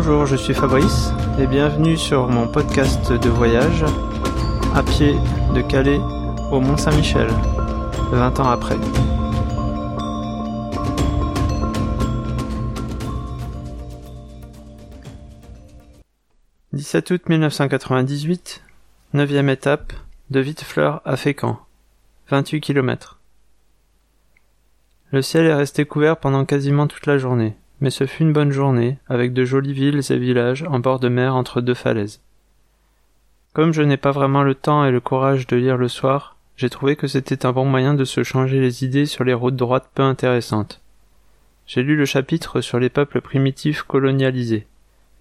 Bonjour, je suis Fabrice et bienvenue sur mon podcast de voyage à pied de Calais au Mont Saint-Michel, 20 ans après. « 17 août 1998, 9 étape, de Vitefleur à Fécamp, 28 km. Le ciel est resté couvert pendant quasiment toute la journée, mais ce fut une bonne journée, avec de jolies villes et villages en bord de mer entre deux falaises. Comme je n'ai pas vraiment le temps et le courage de lire le soir, j'ai trouvé que c'était un bon moyen de se changer les idées sur les routes droites peu intéressantes. J'ai lu le chapitre sur les peuples primitifs colonialisés,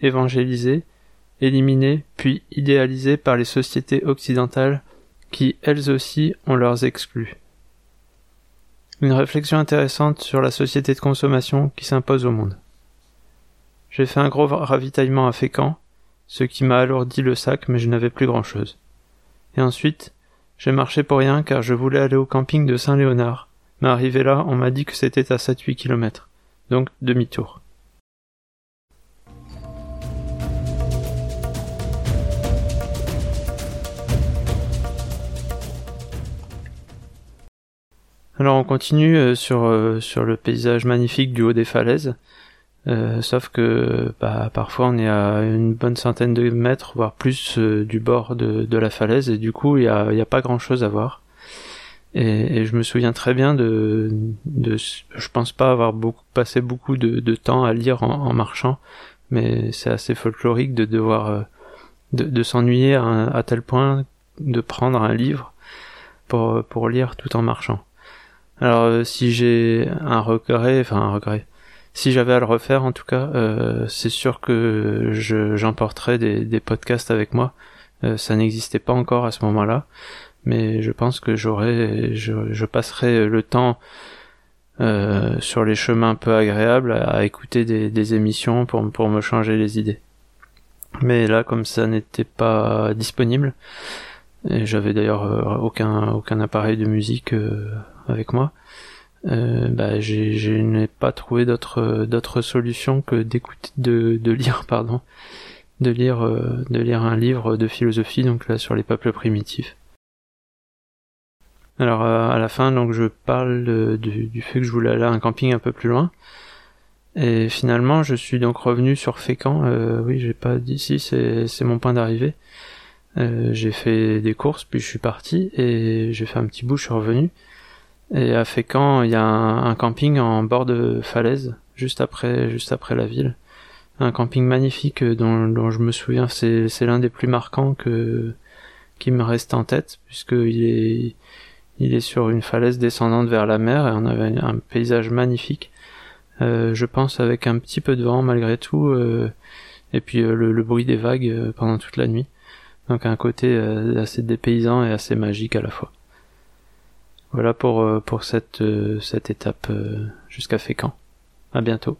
évangélisés, éliminés puis idéalisés par les sociétés occidentales qui elles aussi ont leurs exclus. Une réflexion intéressante sur la société de consommation qui s'impose au monde. J'ai fait un gros ravitaillement à Fécamp, ce qui m'a alourdi le sac mais je n'avais plus grand chose. Et ensuite, j'ai marché pour rien car je voulais aller au camping de Saint-Léonard, mais arrivé là, on m'a dit que c'était à 7-8 km, donc demi-tour. Alors on continue euh, sur, euh, sur le paysage magnifique du haut des falaises. Euh, sauf que bah, parfois on est à une bonne centaine de mètres, voire plus du bord de, de, la falaise, et du coup il n'y a, y a, pas grand chose à voir. Et, je me souviens très bien de, de je pense pas avoir beaucoup passé beaucoup de, de temps à lire en, en marchant, mais c'est assez folklorique de devoir de, de s'ennuyer à, à, tel point de prendre un livre pour, pour lire tout en marchant. Alors euh, si j'ai un regret, enfin un regret, si j'avais à le refaire en tout cas, euh, c'est sûr que j'emporterais des, des, podcasts avec moi. Euh, ça n'existait pas encore à ce moment-là, mais je pense que j'aurais, je, je, passerai le temps euh, sur les chemins peu agréables à, écouter des, des, émissions pour, pour me changer les idées. Mais là, comme ça n'était pas disponible, et j'avais d'ailleurs aucun aucun appareil de musique avec moi, euh, bah, je n'ai pas trouvé d'autre d'autre solution que d'écouter de, lire pardon de lire euh, de lire un livre de philosophie donc là sur les peuples primitifs. Alors euh, à la fin donc je parle du, fait que je voulais aller à un camping un peu plus loin et finalement je suis donc revenu sur Fécamp. Euh, oui j'ai pas dit si c'est mon point d'arrivée. J'ai fait des courses puis je suis parti et j'ai fait un petit bout je suis revenu et à Fécamp, il y a un, camping en bord de falaise, juste après, juste après la ville. Un camping magnifique dont, dont je me souviens, c'est, c'est l'un des plus marquants que, qui me reste en tête, puisqu'il est, il est sur une falaise descendante vers la mer et on avait un paysage magnifique. Euh, je pense avec un petit peu de vent malgré tout, euh, et puis euh, le, le, bruit des vagues euh, pendant toute la nuit. Donc un côté euh, assez dépaysant et assez magique à la fois. Voilà pour, euh, pour cette, euh, cette étape euh, jusqu'à Fécamp. À bientôt.